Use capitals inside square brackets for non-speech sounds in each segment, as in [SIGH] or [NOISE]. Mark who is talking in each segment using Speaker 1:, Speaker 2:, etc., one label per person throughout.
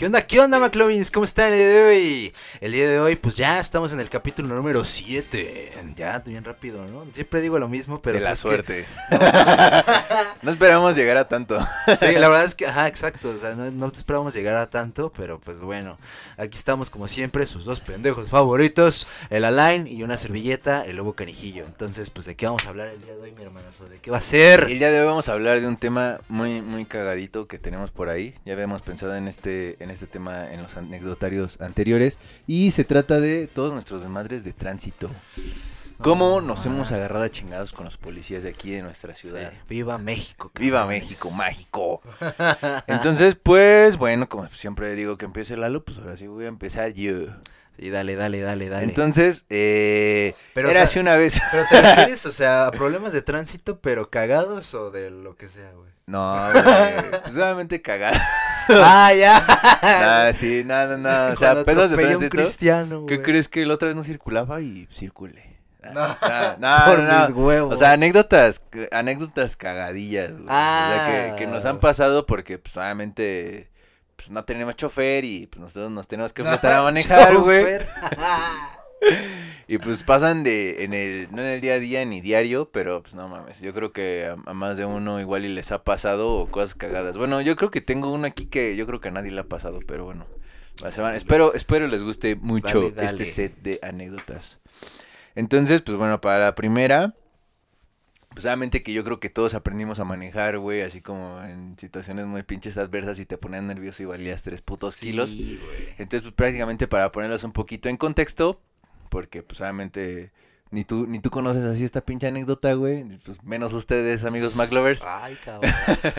Speaker 1: ¿Qué onda? ¿Qué onda, McLovins? ¿Cómo están el día de hoy? El día de hoy, pues ya estamos en el capítulo número 7. Ya, bien rápido, ¿no? Siempre digo lo mismo, pero.
Speaker 2: De la
Speaker 1: pues que-
Speaker 2: suerte. [LAUGHS] no esperamos llegar a tanto.
Speaker 1: Sí, la verdad es que, ajá, exacto. O sea, no, no esperábamos llegar a tanto, pero pues bueno. Aquí estamos como siempre, sus dos pendejos favoritos: el Alain y una servilleta, el lobo canijillo. Entonces, pues, ¿de qué vamos a hablar el día de hoy, mi hermanazo? ¿De qué va a ser?
Speaker 2: El día de hoy vamos a hablar de un tema muy, muy cagadito que tenemos por ahí. Ya habíamos pensado en este, en este tema en los anecdotarios anteriores. Y se trata de todos nuestros desmadres de tránsito. Cómo nos hemos agarrado a chingados con los policías de aquí de nuestra ciudad.
Speaker 1: Sí, Viva México.
Speaker 2: Viva. México, mágico. [LAUGHS] Entonces, pues, bueno, como siempre digo que empiece Lalo, pues ahora sí voy a empezar yo.
Speaker 1: Sí, dale, dale, dale, dale.
Speaker 2: Entonces, eh,
Speaker 1: Pero, o
Speaker 2: era
Speaker 1: sea,
Speaker 2: así una vez.
Speaker 1: ¿Pero te [LAUGHS] refieres, o sea, a problemas de tránsito, pero cagados o de lo que sea, güey?
Speaker 2: No, güey, pues solamente cagada.
Speaker 1: ¡Ah, [LAUGHS] ya!
Speaker 2: Ah, sí, no, no, no. O sea, pedos de
Speaker 1: atropella un
Speaker 2: tránsito.
Speaker 1: cristiano,
Speaker 2: ¿Qué crees que la otra vez no circulaba y circule?
Speaker 1: No,
Speaker 2: Ah, [LAUGHS] no,
Speaker 1: por
Speaker 2: no, no.
Speaker 1: mis huevos.
Speaker 2: O sea, anécdotas, anécdotas cagadillas, güey. O sea,
Speaker 1: Ah.
Speaker 2: que, que nos han pasado porque, pues, obviamente, pues, no tenemos chofer y, pues, nosotros nos tenemos que enfrentar a [LAUGHS] manejar, güey. Y, pues, pasan de, en el, no en el día a día ni diario, pero, pues, no mames. Yo creo que a, a más de uno igual y les ha pasado o cosas cagadas. Bueno, yo creo que tengo uno aquí que yo creo que a nadie le ha pasado, pero bueno. espero, espero les guste mucho
Speaker 1: Dale, dale.
Speaker 2: este set de anécdotas. Entonces, pues bueno, para la primera, pues obviamente que yo creo que todos aprendimos a manejar, güey, así como en situaciones muy pinches adversas y te ponían nervioso y valías tres putos kilos.
Speaker 1: Sí, güey.
Speaker 2: Entonces, pues prácticamente para ponerlos un poquito en contexto, porque pues obviamente ni tú, ni tú conoces así esta pinche anécdota, güey, pues menos ustedes, amigos McLovers.
Speaker 1: Ay, cabrón.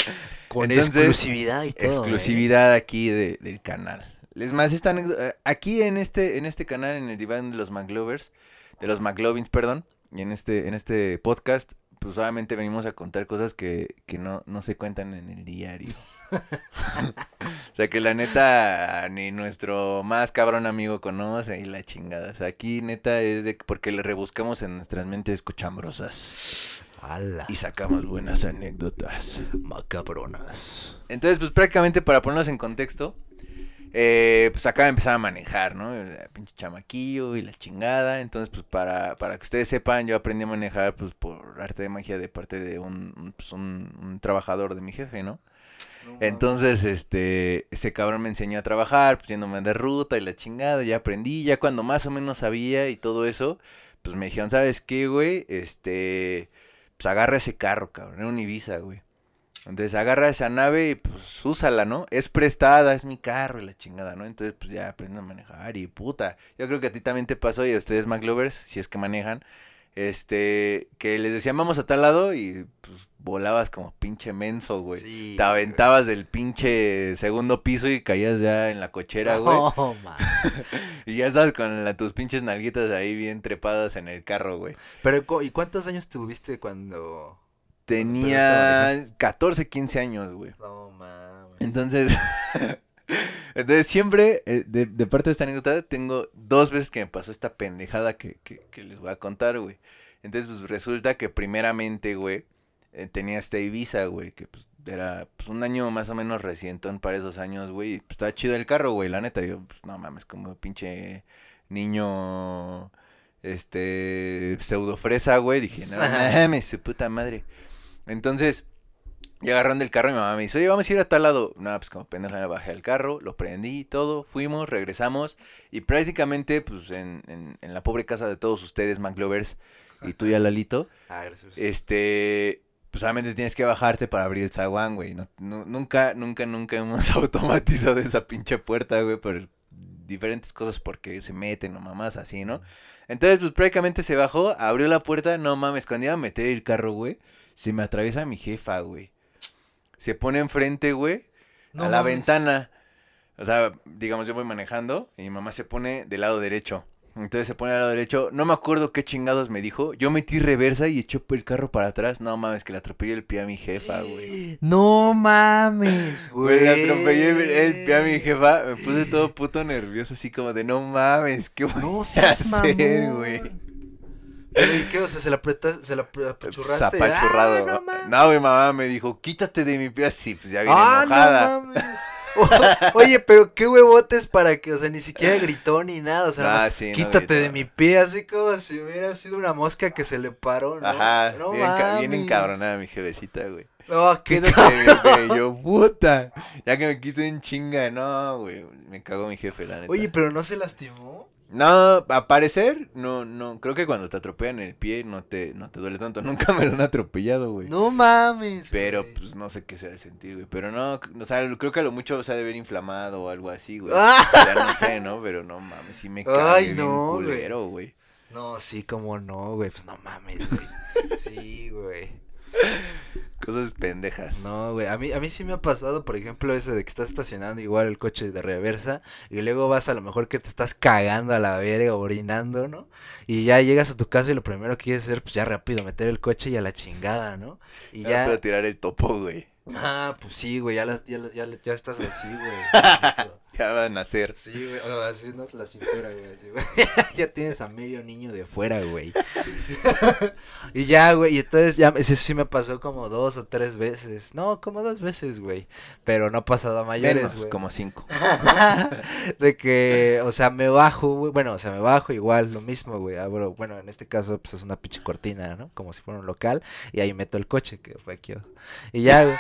Speaker 1: [LAUGHS] Con
Speaker 2: Entonces,
Speaker 1: exclusividad y todo. ¿eh?
Speaker 2: exclusividad aquí de- del canal. Es más, esta anécdota, aquí en este, en este canal, en el diván de los McLovers, de los McLovins, perdón, y en este, en este podcast, pues obviamente venimos a contar cosas que, que no, no se cuentan en el diario. [LAUGHS] o sea que la neta, ni nuestro más cabrón amigo conoce y la chingada. O sea, aquí neta es de porque le rebuscamos en nuestras mentes cochambrosas.
Speaker 1: Ala.
Speaker 2: y sacamos buenas anécdotas.
Speaker 1: Macabronas.
Speaker 2: Entonces, pues prácticamente para ponernos en contexto, eh, pues acaba de empezar a manejar, ¿no? El pinche chamaquillo y la chingada. Entonces, pues para, para que ustedes sepan, yo aprendí a manejar pues por arte de magia de parte de un, un, pues, un- un trabajador de mi jefe, ¿no? Entonces, este, ese cabrón me enseñó a trabajar, pues yéndome de ruta y la chingada, ya aprendí, ya cuando más o menos sabía y todo eso, pues me dijeron, ¿sabes qué, güey? Este, pues agarra ese carro, cabrón, era un Ibiza, güey. Entonces agarra esa nave y pues úsala, ¿no? Es prestada, es mi carro y la chingada, ¿no? Entonces pues ya aprendo a manejar y puta. Yo creo que a ti también te pasó y a ustedes McLovers, si es que manejan, este, que les decían vamos a tal lado y pues volabas como pinche menso, güey.
Speaker 1: Sí,
Speaker 2: Te aventabas del pinche segundo piso y caías ya en la cochera, güey.
Speaker 1: No, [LAUGHS] man.
Speaker 2: Y ya estabas con la- tus pinches nalguitas ahí bien trepadas en el carro, güey.
Speaker 1: Pero, ¿y cuántos años tuviste cuando...?
Speaker 2: Tenía 14, 15 años, güey.
Speaker 1: No, mames.
Speaker 2: Entonces, [LAUGHS] entonces siempre, eh, de, de parte de esta anécdota, tengo dos veces que me pasó esta pendejada que, que, que les voy a contar, güey. Entonces, pues resulta que primeramente, güey, eh, tenía esta Ibiza, güey, que pues era pues, un año más o menos recientón para esos años, güey. Pues estaba chido el carro, güey, la neta. Yo, pues no mames, como pinche niño, este, pseudo fresa, güey. Dije, no [LAUGHS] mames, su puta madre. Entonces, y agarrando el carro, mi mamá me dice, oye, vamos a ir a tal lado. No, pues como pendeja me bajé al carro, lo prendí, todo, fuimos, regresamos. Y prácticamente, pues en, en, en la pobre casa de todos ustedes, McLovers, y tú y Lalito,
Speaker 1: Ah, gracias.
Speaker 2: este, pues solamente tienes que bajarte para abrir el zaguán, güey. No- nu- nunca, nunca, nunca hemos [LAUGHS] automatizado esa pinche puerta, güey, por diferentes cosas porque se meten o mamás así, ¿no? Entonces, pues prácticamente se bajó, abrió la puerta, no mames, cuando iba a meter el carro, güey, se me atraviesa mi jefa, güey. Se pone enfrente, güey,
Speaker 1: No
Speaker 2: a la
Speaker 1: mames.
Speaker 2: ventana. O sea, digamos, yo voy manejando y mi mamá se pone del lado derecho. Entonces se pone al lado derecho. No me acuerdo qué chingados me dijo. Yo metí reversa y echó el carro para atrás. No mames, que le atropellé el pie a mi jefa, güey. [GASPS]
Speaker 1: No mames, [LAUGHS] güey.
Speaker 2: Le atropellé el, pie a mi jefa. Me puse todo puto nervioso, así como de no mames, ¿qué voy
Speaker 1: No
Speaker 2: a hacer, güey?
Speaker 1: ¿Y qué? O sea, se la apretaste, se la apachurraste.
Speaker 2: Zapachurrado.
Speaker 1: Ah, no
Speaker 2: no, mi mamá me dijo, quítate de mi pie así, pues ya viene
Speaker 1: Ah,
Speaker 2: enojada.
Speaker 1: no mames. oye, pero qué huevotes para que, o sea, ni siquiera gritó ni nada, o sea,
Speaker 2: Ah, sí, no
Speaker 1: quítate de mi pie, así como si hubiera sido una mosca que se le paró, ¿no?
Speaker 2: Ajá,
Speaker 1: no
Speaker 2: bien, encabronada mi jevecita, güey.
Speaker 1: No, qué
Speaker 2: Quédate, de mi pie, y yo, puta. Ya que me quito en chinga, no, güey. Me cagó mi jefe, la neta.
Speaker 1: Oye, pero no se lastimó.
Speaker 2: No, a parecer, no, no, creo que cuando te atropellan el pie no te, no te duele tanto. [LAUGHS] Nunca me lo han atropellado, güey.
Speaker 1: No mames.
Speaker 2: Pero,
Speaker 1: güey.
Speaker 2: pues, no sé qué se ha de sentir, güey. Pero no, o sea, creo que a lo mucho se ha de ver inflamado o algo así, güey. [LAUGHS] Ya no sé, ¿no? Pero no mames, sí me
Speaker 1: Ay,
Speaker 2: bien
Speaker 1: no, güey.
Speaker 2: culero, güey.
Speaker 1: No, sí, como no, güey, pues no mames, güey. [LAUGHS] Sí, güey.
Speaker 2: Cosas pendejas.
Speaker 1: No, güey, a mí, a mí sí me ha pasado, por ejemplo, eso de que estás estacionando igual el coche de reversa y luego vas a lo mejor que te estás cagando a la verga, orinando, ¿no? Y ya llegas a tu casa y lo primero que quieres hacer, pues ya rápido, meter el coche y a la chingada, ¿no? Y
Speaker 2: Ya puedo tirar el topo, güey.
Speaker 1: Ah, pues sí, güey, ya, las- ya, las- ya, ya estás así, güey. [LAUGHS]
Speaker 2: A nacer.
Speaker 1: Sí, güey, o así no la cintura, güey, así, güey. [LAUGHS] [LAUGHS] ya tienes a medio niño de fuera, güey. [LAUGHS] y ya, güey, y entonces ya, ese sí me pasó como dos o tres veces. No, como dos veces, güey. Pero no ha pasado a mayores,
Speaker 2: Menos,
Speaker 1: güey.
Speaker 2: como cinco.
Speaker 1: de que, o sea, me bajo, güey. Bueno, o sea, me bajo igual, lo mismo, güey. Abro, bueno, en este caso, pues es una pinche cortina, ¿no? Como si fuera un local. Y ahí meto el coche, que fue aquí. Y ya, güey.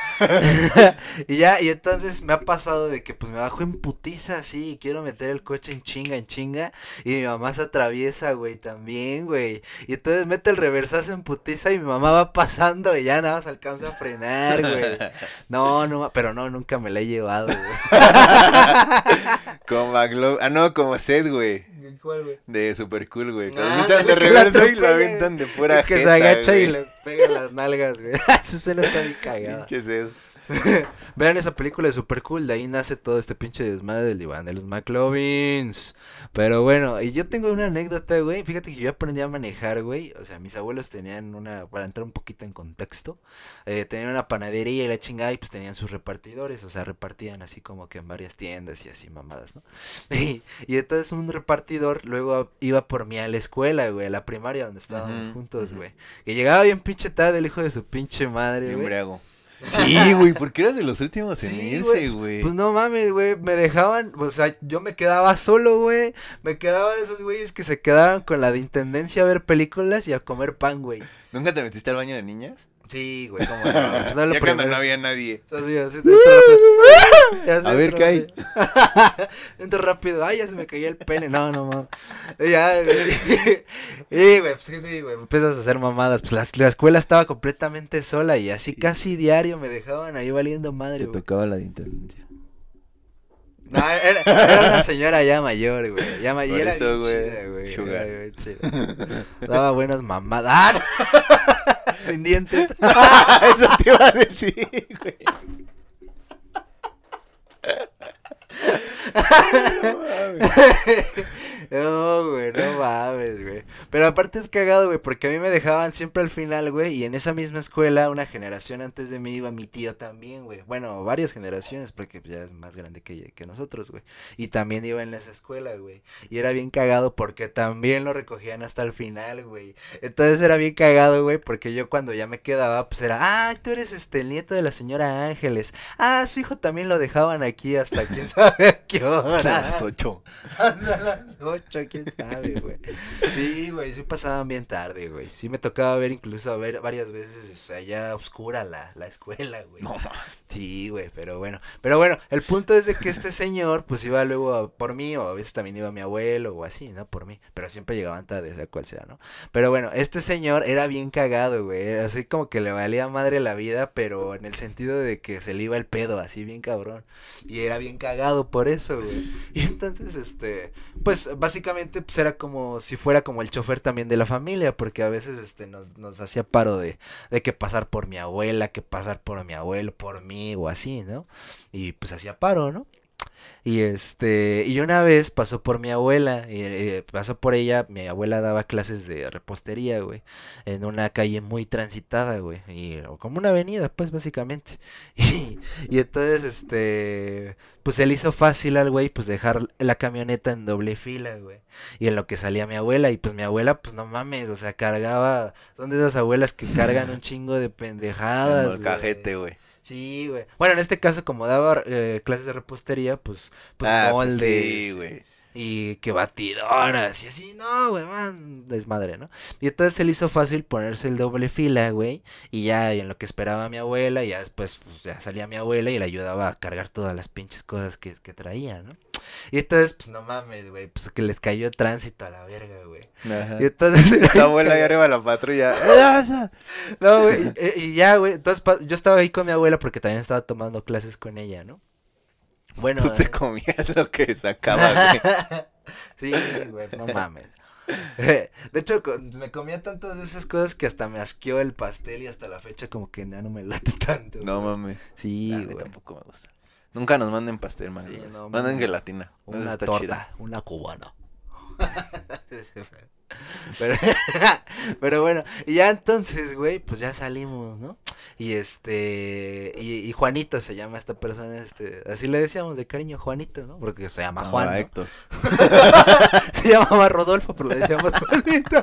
Speaker 1: y ya, y entonces me ha pasado de que, pues me bajo en putiza así. Y quiero meter el coche en chinga, en chinga. Y mi mamá se atraviesa, güey, también, güey. Y entonces mete el reversazo en putiza y mi mamá va pasando y ya nada más alcanza a frenar, güey. [LAUGHS] No, no, pero no, nunca me la he llevado, güey. [LAUGHS]
Speaker 2: Como Maglo... Ah, no, como Seth, güey.
Speaker 1: ¿Cuál, güey?
Speaker 2: De super cool, güey. Que lo
Speaker 1: Ah,
Speaker 2: avientan de
Speaker 1: que la
Speaker 2: y lo avientan de pura
Speaker 1: que se
Speaker 2: jeta,
Speaker 1: agacha y
Speaker 2: güey.
Speaker 1: le pega las nalgas, güey. [LAUGHS] Esa escena está bien cagada.
Speaker 2: Pinche Seth. [LAUGHS]
Speaker 1: Vean esa película de super cool, de ahí nace todo este pinche desmadre del diván de los McLovins. Pero bueno, y yo tengo una anécdota, güey. Fíjate que yo aprendí a manejar, güey. O sea, mis abuelos tenían una, para entrar un poquito en contexto, eh, tenían una panadería y la chingada y pues tenían sus repartidores. O sea, repartían así como que en varias tiendas y así mamadas, ¿no? [LAUGHS] Y, y entonces un repartidor luego iba por mí a la escuela, güey, a la primaria donde estábamos juntos, güey. Que llegaba bien pinche tarde el hijo de su pinche madre, güey.
Speaker 2: briago. Sí, güey, porque eras de los últimos en irse,
Speaker 1: güey. Pues no mames, güey, me dejaban, o sea, yo me quedaba solo, güey, me quedaba de esos güeyes que se quedaban con la de intendencia a ver películas y a comer pan, güey.
Speaker 2: ¿Nunca te metiste al baño de niñas?
Speaker 1: Sí, güey, cómo no, [LAUGHS] pues no
Speaker 2: ya cuando no había nadie. [LAUGHS]
Speaker 1: Así,
Speaker 2: A ver, ¿qué hay? [LAUGHS]
Speaker 1: Entro rápido, ay, ya se me cayó el pene, no, no, mames. Ya, güey. Y, güey, pues sí, güey, güey, empiezas a hacer mamadas, pues la, la escuela estaba completamente sola y así casi diario me dejaban ahí valiendo madre,
Speaker 2: Te
Speaker 1: güey.
Speaker 2: tocaba la de intendencia.
Speaker 1: No, era, era una señora ya mayor, güey. Ya ma- y
Speaker 2: Por
Speaker 1: era
Speaker 2: eso, güey,
Speaker 1: chida, güey. chida. Daba buenas mamadas. ¡Ah! [LAUGHS] Sin dientes. [LAUGHS]
Speaker 2: Eso te iba a decir, güey. [LAUGHS]
Speaker 1: No, güey, no mames, güey. Pero aparte es cagado, güey, porque a mí me dejaban siempre al final, güey. Y en esa misma escuela, una generación antes de mí iba mi tío también, güey. Bueno, varias generaciones, porque ya es más grande que, que nosotros, güey. Y también iba en esa escuela, güey. Y era bien cagado porque también lo recogían hasta el final, güey. Entonces era bien cagado, güey, porque yo cuando ya me quedaba, pues era, ah, tú eres este el nieto de la señora Ángeles. Ah, su hijo también lo dejaban aquí hasta quién [LAUGHS] sabe a qué hora.
Speaker 2: A las ocho.
Speaker 1: Hasta las 8, quién sabe, güey. Sí, güey, sí pasaban bien tarde, güey. Sí me tocaba ver incluso a ver varias veces, o sea, ya oscura la, la escuela, güey.
Speaker 2: No.
Speaker 1: Sí, güey, pero bueno. Pero bueno, el punto es de que este señor, pues iba luego a- por mí, o a veces también iba mi abuelo, o así, ¿no? Por mí. Pero siempre llegaban tarde, sea cual sea, ¿no? Pero bueno, este señor era bien cagado, güey. Así como que le valía madre la vida, pero en el sentido de que se le iba el pedo, así bien cabrón. Y era bien cagado por eso, güey. Y entonces, este, pues básicamente pues era como si fuera como el chofer también de la familia, porque a veces este nos, nos hacía paro de, de que pasar por mi abuela, que pasar por mi abuelo, por mí o así, ¿no? Y pues hacía paro, ¿no? Y este, y una vez pasó por mi abuela, y, eh, pasó por ella, mi abuela daba clases de repostería, güey, en una calle muy transitada, güey, y o como una avenida, pues básicamente. [LAUGHS] Y, y entonces, este, pues se le hizo fácil al güey, pues dejar la camioneta en doble fila, güey, y en lo que salía mi abuela, y pues mi abuela, pues no mames, o sea, cargaba, son de esas abuelas que cargan un [LAUGHS] chingo de pendejadas,
Speaker 2: el cajete, güey.
Speaker 1: Sí, güey. Bueno, en este caso, como daba eh, clases de repostería, pues, pues
Speaker 2: Ah, pues
Speaker 1: moldes.
Speaker 2: sí, güey.
Speaker 1: Y que batidoras y así, no, güey, man, desmadre, ¿no? Y entonces se le hizo fácil ponerse el doble fila, güey, y ya en lo que esperaba mi abuela, y ya después, pues ya salía mi abuela y le ayudaba a cargar todas las pinches cosas que, que traía, ¿no? Y entonces, pues no mames, güey, pues que les cayó tránsito a la verga, güey. Y entonces... [LAUGHS]
Speaker 2: La abuela ahí [LAUGHS] arriba de la patrulla. [LAUGHS]
Speaker 1: No, güey, y, y ya, güey, entonces yo estaba ahí con mi abuela porque también estaba tomando clases con ella, ¿no? Bueno,
Speaker 2: Tú te
Speaker 1: eh,
Speaker 2: comías lo que sacaba, güey.
Speaker 1: sí, güey, no mames. De hecho, me comía tantas de esas cosas que hasta me asqueó el pastel y hasta la fecha como que ya no me late tanto.
Speaker 2: No mames.
Speaker 1: Sí, güey.
Speaker 2: tampoco me gusta. Nunca nos manden pastel, man.
Speaker 1: Sí, no,
Speaker 2: Manden gelatina.
Speaker 1: Una torta,
Speaker 2: chida.
Speaker 1: una cubana. [LAUGHS] pero, [LAUGHS] pero bueno, y ya entonces, güey, pues ya salimos, ¿no? Y este, y, y Juanito se llama esta persona, este, así le decíamos de cariño Juanito, ¿no? Porque se llama
Speaker 2: No,
Speaker 1: Juan, ¿no?
Speaker 2: Héctor. [LAUGHS]
Speaker 1: Se llamaba Rodolfo, pero le decíamos Juanito.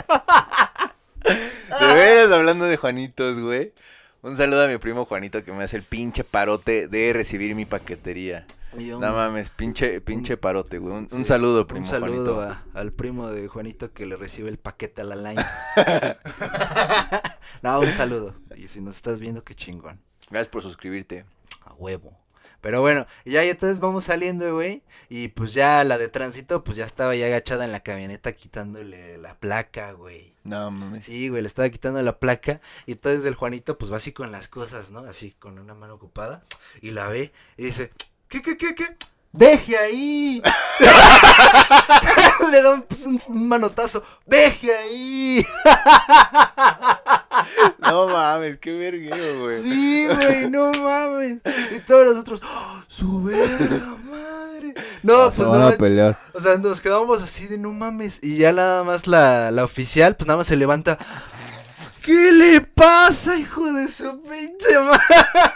Speaker 2: De veras, hablando de Juanitos, güey. Un saludo a mi primo Juanito que me hace el pinche parote de recibir mi paquetería.
Speaker 1: Un-
Speaker 2: No mames, pinche, pinche parote, güey. Un, saludo, primo
Speaker 1: Un saludo a- al primo de Juanito que le recibe el paquete a la line. [LAUGHS] [LAUGHS] no, un saludo. Y si nos estás viendo, qué chingón.
Speaker 2: Gracias por suscribirte.
Speaker 1: A huevo. Pero bueno, ya y entonces vamos saliendo, güey. Y pues ya la de tránsito, pues ya estaba ya agachada en la camioneta quitándole la placa, güey.
Speaker 2: No mames.
Speaker 1: Sí, güey, le estaba quitando la placa. Y entonces el Juanito, pues va así con las cosas, ¿no? Así con una mano ocupada. Y la ve y dice, ¿qué, qué, qué, qué? ¡Deje ahí! [LAUGHS] Le da un, pues, un manotazo. ¡Deje ahí! [LAUGHS]
Speaker 2: No mames, qué verguero, güey.
Speaker 1: Sí, güey, no mames. Y todos los otros, ¡oh, su verga madre. No, pues no manches.
Speaker 2: pelear.
Speaker 1: O sea, nos quedamos así de no mames. Y ya nada más la, la oficial, pues nada más se levanta. ¿Qué le pasa, hijo de su pinche madre?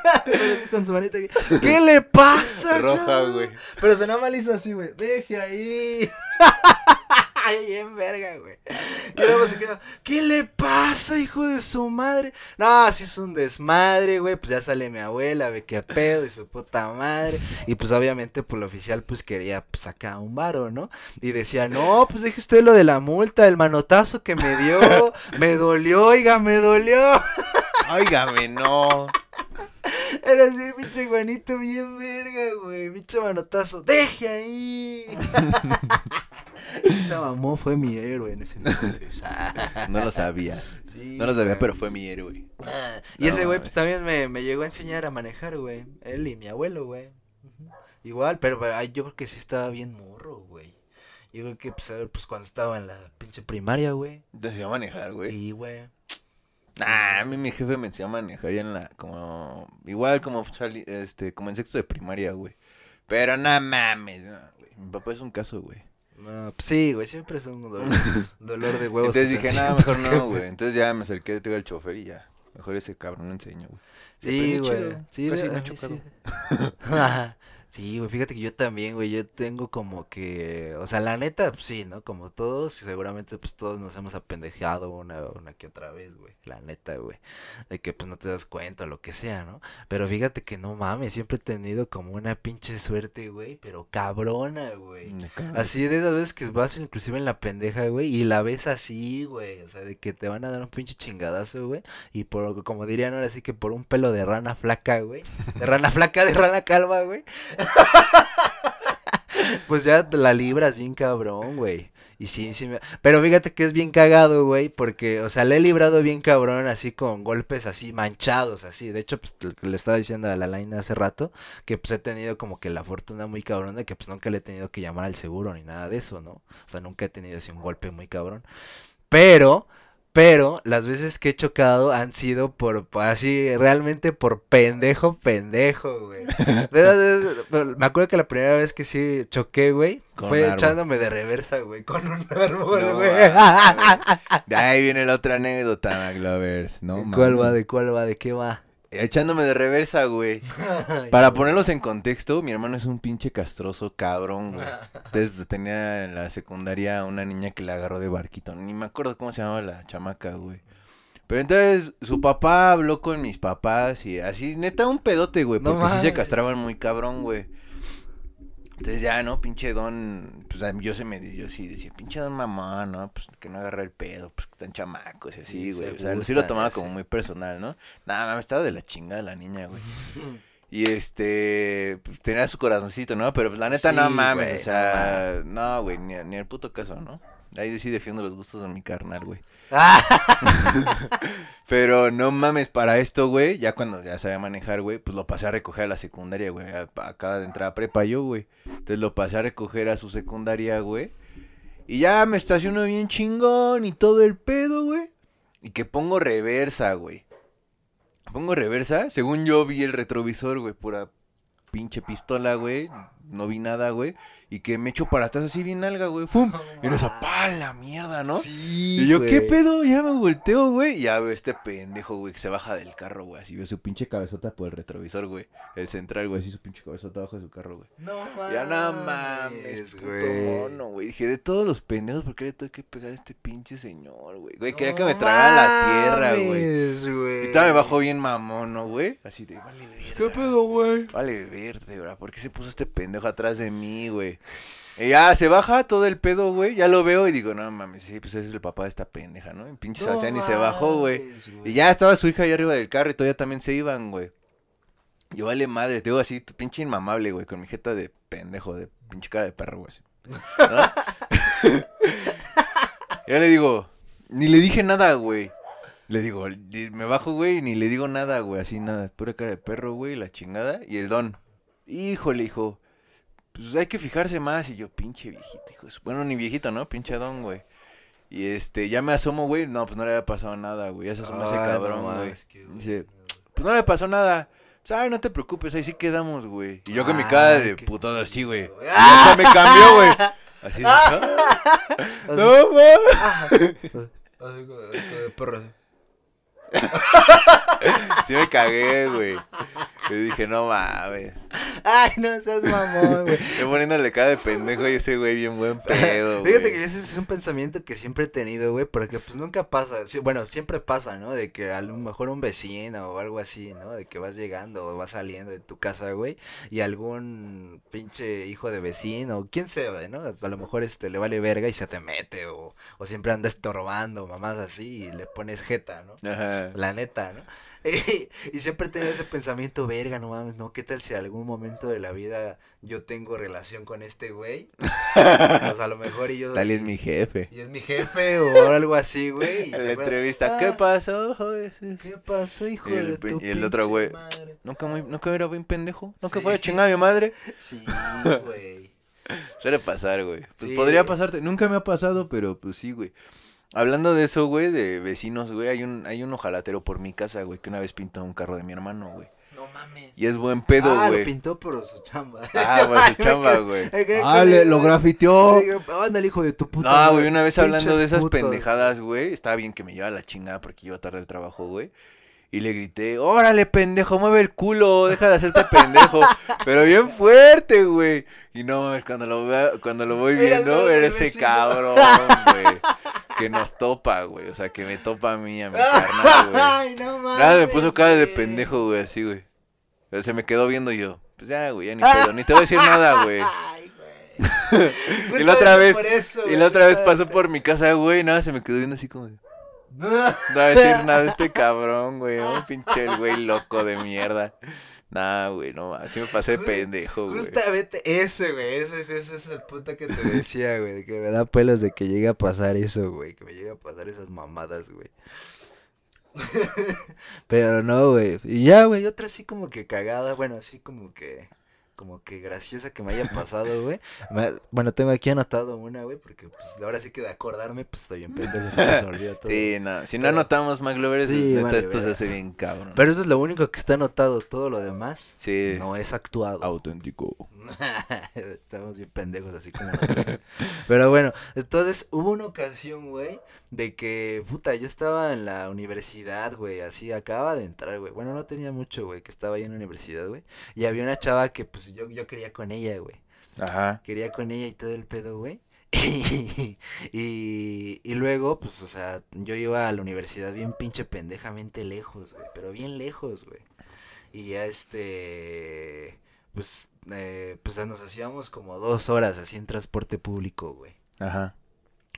Speaker 1: Pero con su manita. [LAUGHS] ¿Qué le pasa?
Speaker 2: Roja,
Speaker 1: cabrón?"
Speaker 2: güey.
Speaker 1: Pero se nada mal hizo así, güey. Deje ahí. [LAUGHS] Ay, en verga, güey. Y luego se ¿qué le pasa, hijo de su madre? No, si es un desmadre, güey. Pues ya sale mi abuela, ve qué pedo y su puta madre. Y pues obviamente, pues el oficial, pues quería pues, sacar un varo, ¿no? Y decía, no, pues deje usted lo de la multa, el manotazo que me dio. [LAUGHS] Me dolió, oiga, me dolió.
Speaker 2: Óigame, no.
Speaker 1: Era así, pinche Juanito, bien verga, güey. Pinche manotazo. ¡Deje ahí! [LAUGHS] Esa mamó fue mi héroe en ese entonces. [LAUGHS]
Speaker 2: No lo sabía.
Speaker 1: Sí,
Speaker 2: No lo sabía,
Speaker 1: güey.
Speaker 2: pero fue mi héroe.
Speaker 1: Ah, Y
Speaker 2: No,
Speaker 1: ese güey, pues también me, me llegó a enseñar a manejar, güey. Él y mi abuelo, güey. Igual, pero yo creo que sí estaba bien morro, güey. Yo creo que, pues, a ver, pues cuando estaba en la pinche primaria, güey.
Speaker 2: A manejar, güey.
Speaker 1: Y, güey.
Speaker 2: Nah, a mí mi jefe me enseñó a manejar ya en la, como, igual como este, como en sexto de primaria, güey. Pero no mames, no, güey. Mi papá es un caso, güey.
Speaker 1: No, pues sí, güey, siempre es un dolor, [LAUGHS] dolor de huevos.
Speaker 2: Entonces dije, nada, mejor no,
Speaker 1: jefe".
Speaker 2: güey. Entonces ya me acerqué, tuve al chofer y ya. Mejor ese cabrón lo enseño, güey.
Speaker 1: Sí, güey. Sí,
Speaker 2: casi
Speaker 1: de-
Speaker 2: he chocado.
Speaker 1: sí. [LAUGHS] Sí, güey, fíjate que yo también, güey, yo tengo como que, o sea, la neta, pues, sí, ¿no? Como todos, seguramente, pues, todos nos hemos apendejado una, una que otra vez, güey, la neta, güey, de que, pues, no te das cuenta o lo que sea, ¿no? Pero fíjate que no mames, siempre he tenido como una pinche suerte, güey, pero cabrona, güey.
Speaker 2: Cago.
Speaker 1: Así de esas veces que vas inclusive en la pendeja, güey, y la ves así, güey, o sea, de que te van a dar un pinche chingadazo, güey, y por, como dirían ahora sí que por un pelo de rana flaca, güey, de rana flaca, de rana calva, güey, [LAUGHS] pues ya la libras bien cabrón, güey. Y sí, sí, me... pero fíjate que es bien cagado, güey, porque, o sea, le he librado bien cabrón, así con golpes así manchados, así. De hecho, pues le estaba diciendo a la Laina hace rato, que pues he tenido como que la fortuna muy cabrón de que pues nunca le he tenido que llamar al seguro ni nada de eso, ¿no? O sea, nunca he tenido así un golpe muy cabrón. Pero, pero las veces que he chocado han sido por, así, realmente por pendejo, pendejo, güey. Me acuerdo que la primera vez que sí choqué, güey,
Speaker 2: Con
Speaker 1: fue echándome de reversa, güey, con un [LAUGHS] árbol,
Speaker 2: No
Speaker 1: güey.
Speaker 2: De ahí viene la otra anécdota, McLovers. No,
Speaker 1: ¿De ¿Cuál va? ¿De cuál va? ¿De qué va?
Speaker 2: Echándome de reversa, güey. [LAUGHS] Para ponerlos en contexto, mi hermano es un pinche castroso cabrón, güey. [LAUGHS] Entonces pues, tenía en la secundaria una niña que le agarró de barquito. Ni me acuerdo cómo se llamaba la chamaca, güey. Pero entonces su papá habló con mis papás y así, neta, un pedote, güey.
Speaker 1: No
Speaker 2: Porque sí se castraban muy cabrón, güey. Entonces ya, ¿no? Pinche don, pues yo se me yo sí decía, pinche don mamá, ¿no? Pues que no agarra el pedo, pues que están chamacos y así,
Speaker 1: Sí,
Speaker 2: güey. O sea, sí lo tomaba como muy personal, ¿no? Nada, mames, estaba de la chingada la niña, güey. [LAUGHS] Y este, pues tenía su corazoncito, ¿no? Pero pues la neta, no mames,
Speaker 1: güey,
Speaker 2: o sea, no, güey, ni, ni el puto caso, ¿no? Ahí sí defiendo los gustos de mi carnal, güey. [LAUGHS] Pero no mames, para esto, güey, ya cuando ya sabía manejar, güey, pues lo pasé a recoger a la secundaria, güey. Acaba de entrar a prepa yo, güey. Entonces lo pasé a recoger a su secundaria, güey. Y ya me estaciono bien chingón y todo el pedo, güey. Y que pongo reversa, güey. Pongo reversa, según yo vi el retrovisor, güey, pura pinche pistola, güey. No vi nada, güey. Y que me echo para atrás así bien alga, güey. ¡Fum! [LAUGHS] Y no pa la mierda, ¿no?
Speaker 1: Sí,
Speaker 2: Y yo, ¿qué
Speaker 1: güey.
Speaker 2: pedo? Ya me volteo, güey. Y ya veo este pendejo, güey, que se baja del carro, güey. Así veo su pinche cabezota por el retrovisor, güey. El central, güey, así su pinche cabezota abajo de su carro, güey.
Speaker 1: No mames.
Speaker 2: Ya no mames, puto mono, güey. Dije, de todos los pendejos, ¿por qué le tengo que pegar a este pinche señor, güey? Güey, quería que me tragara la tierra, güey.
Speaker 1: güey.
Speaker 2: Y todavía me bajó bien mamón, ¿no, güey? Así de, vale, verga.
Speaker 1: ¿Qué pedo, güey?
Speaker 2: Vale, verde, bro. ¿Por qué se puso este pendejo atrás de mí, güey? Y ya se baja todo el pedo, güey. Ya lo veo y digo, no mames, sí, pues ese es el papá de esta pendeja, ¿no? Y pinche Sebastián y se bajó, güey. Y ya estaba su hija ahí arriba del carro y todavía también se iban, güey. Yo vale madre, te digo así, tu pinche inmamable, güey, con mi jeta de pendejo, de pinche cara de perro, güey. ¿No? [LAUGHS] ya le digo, ni le dije nada, güey. Le digo, di- me bajo, güey, y ni le digo nada, güey, así nada, pura cara de perro, güey, la chingada. Y el don, híjole, hijo, pues hay que fijarse más. Y yo, pinche viejito, hijo. de su- Bueno, ni viejito, ¿no? Pinche don, güey. Y este, ya me asomo, güey. No, pues no le había pasado nada, güey. Ya se asomó ese
Speaker 1: no
Speaker 2: cabrón, güey. Dice, pues no le pasó nada. Pues, ay, no te preocupes, ahí sí quedamos, güey. Y yo con mi
Speaker 1: Ay,
Speaker 2: cara de
Speaker 1: qué
Speaker 2: putado así, güey. Y hasta me cambió, güey. [LAUGHS] Así de, "Ah, no, [LAUGHS] ma".
Speaker 1: Así como de perro. [LAUGHS]
Speaker 2: Sí me cagué, güey. Y dije, no mames.
Speaker 1: Ay, no seas mamón, güey. [LAUGHS]
Speaker 2: Yo poniéndole cara de pendejo y ese güey bien buen pedo, [LAUGHS] güey.
Speaker 1: Fíjate que ese es un pensamiento que siempre he tenido, güey, porque pues nunca pasa, sí, bueno, siempre pasa, ¿no? De que a lo mejor un vecino o algo así, ¿no? De que vas llegando o vas saliendo de tu casa, güey, y algún pinche hijo de vecino, o quién sabe, ¿no? A lo mejor este le vale verga y se te mete, o, o siempre anda estorbando, mamás así, y le pones jeta, ¿no?
Speaker 2: Ajá.
Speaker 1: La neta, ¿no? [LAUGHS] Y, siempre tenía ese pensamiento, verga, no mames, ¿no? ¿Qué tal si algún momento de la vida yo tengo relación con este güey? Pues a lo mejor y yo...
Speaker 2: Tal y es mi jefe.
Speaker 1: Y es mi jefe o algo así, güey.
Speaker 2: En [LAUGHS] la entrevista,
Speaker 1: "Ah,
Speaker 2: ¿qué pasó? joder?"
Speaker 1: ¿Qué pasó, hijo
Speaker 2: Y el
Speaker 1: de tu
Speaker 2: y el otro güey,
Speaker 1: madre?"
Speaker 2: ¿Nunca, muy, ¿Nunca era bien pendejo? ¿Nunca
Speaker 1: Sí.
Speaker 2: fue a chingar a mi madre? [LAUGHS]
Speaker 1: Sí, güey.
Speaker 2: Suele pasar, güey. Pues
Speaker 1: Sí.
Speaker 2: podría pasarte. Nunca me ha pasado, pero pues sí, güey. Hablando de eso, güey, de vecinos, güey, hay un, hay un ojalatero por mi casa, güey, que una vez pintó un carro de mi hermano, güey.
Speaker 1: No mames.
Speaker 2: Y es buen pedo,
Speaker 1: ah, lo
Speaker 2: güey.
Speaker 1: pintó por su chamba.
Speaker 2: Ah, por su [LAUGHS] chamba, güey.
Speaker 1: Ah,
Speaker 2: lo grafiteó.
Speaker 1: Ándale, hijo de tu puta.
Speaker 2: No, güey, una vez hablando de esas
Speaker 1: putos.
Speaker 2: pendejadas, güey, estaba bien que me llevaba la chingada porque iba tarde al trabajo, güey. Y le grité, órale, pendejo, mueve el culo, deja de hacerte pendejo. [LAUGHS] Pero bien fuerte, güey. Y no mames, cuando lo vea, cuando lo voy viendo, era ese
Speaker 1: vecino.
Speaker 2: cabrón, güey. [LAUGHS] Que nos topa, güey. O sea, que me topa a mí, a mi [LAUGHS] carnal, güey.
Speaker 1: Ay, no mames.
Speaker 2: Nada, me puso cara de pendejo, güey, así, güey. Se me quedó viendo yo. Pues ya, güey, ya ni [LAUGHS] pedo, ni te voy a decir nada, güey.
Speaker 1: Ay, güey. [LAUGHS]
Speaker 2: Y la otra vez,
Speaker 1: eso,
Speaker 2: y la otra vez pasó por mi casa, güey, nada, se me quedó viendo así como de... No va a decir nada de este cabrón, güey. Un pinche el güey loco de mierda. Nah, güey, no, así me pasé de pendejo, güey.
Speaker 1: Justamente ese, güey, ese, ese es el punto que te [LAUGHS] decía, güey, de que me da pelos de que llegue a pasar eso, güey, que me llegue a pasar esas mamadas, güey. [LAUGHS] Pero no, güey, y ya, güey, otra así como que cagada, bueno, así como que, como que graciosa que me haya pasado, güey. Bueno, tengo aquí anotado una, güey, porque pues ahora sí que de acordarme, pues estoy en pendejo, se me [LAUGHS] olvida todo.
Speaker 2: Sí, no, si no
Speaker 1: Pero-
Speaker 2: anotamos McLovers,
Speaker 1: Sí,
Speaker 2: neta,
Speaker 1: vale,
Speaker 2: esto se hace bien cabrón.
Speaker 1: Pero eso es lo único que está anotado, todo lo demás
Speaker 2: Sí,
Speaker 1: no es actuado.
Speaker 2: auténtico. [LAUGHS]
Speaker 1: Estamos bien pendejos así como. [LAUGHS] Pero bueno, entonces hubo una ocasión, güey, de que, puta, yo estaba en la universidad, güey, así acaba de entrar, güey. Bueno, no tenía mucho, güey, que estaba ahí en la universidad, güey. Y había una chava que, pues, yo, yo quería con ella, güey.
Speaker 2: Ajá.
Speaker 1: Quería con ella y todo el pedo, güey. [LAUGHS] Y, y, y luego, pues, o sea, yo iba a la universidad bien pinche pendejamente lejos, güey, pero bien lejos, güey. Y ya este, pues, eh, pues nos hacíamos como dos horas así en transporte público, güey.
Speaker 2: Ajá.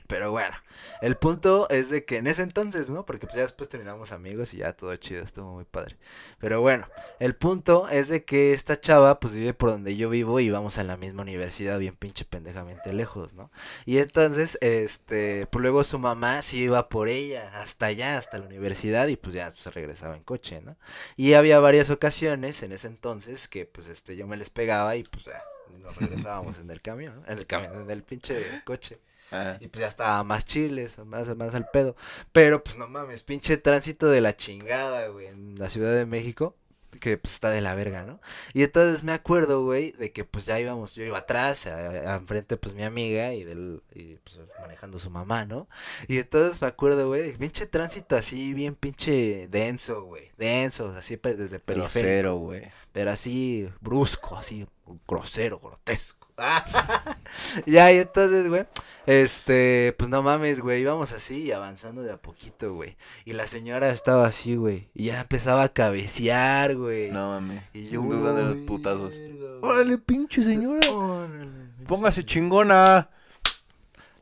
Speaker 1: Pero bueno, el punto es de que en ese entonces, ¿no? Porque pues ya después terminamos amigos y ya todo chido, estuvo muy padre. Pero bueno, el punto es de que esta chava pues vive por donde yo vivo y vamos a la misma universidad bien pinche pendejamente lejos, ¿no? Y entonces, este, pues luego su mamá sí iba por ella hasta allá, hasta la universidad y pues ya pues, regresaba en coche, ¿no? Y había varias ocasiones en ese entonces que pues este yo me les pegaba y pues ya nos regresábamos en el camión. En el camión, en el pinche coche.
Speaker 2: Ajá.
Speaker 1: Y pues ya estaba más chiles, más, más al pedo. Pero pues no mames, pinche tránsito de la chingada, güey, en la Ciudad de México. Que pues está de la verga, ¿no? Y entonces me acuerdo, güey, de que pues ya íbamos, yo iba atrás, enfrente pues mi amiga y del, y pues manejando su mamá, ¿no? Y entonces me acuerdo, güey, de pinche tránsito así, bien pinche denso, güey, denso, así desde periférico.
Speaker 2: Grosero, güey.
Speaker 1: Pero así brusco, así grosero, grotesco. [LAUGHS] ya, y entonces, güey, este, pues no mames, güey, íbamos así avanzando de a poquito, güey. Y la señora estaba así, güey, y ya empezaba a cabecear, güey.
Speaker 2: No mames.
Speaker 1: Y yo,
Speaker 2: Dudando de los
Speaker 1: "Ay,
Speaker 2: putazos.
Speaker 1: verga, güey".
Speaker 2: Órale, pinche señora.
Speaker 1: Órale,
Speaker 2: Póngase chingona.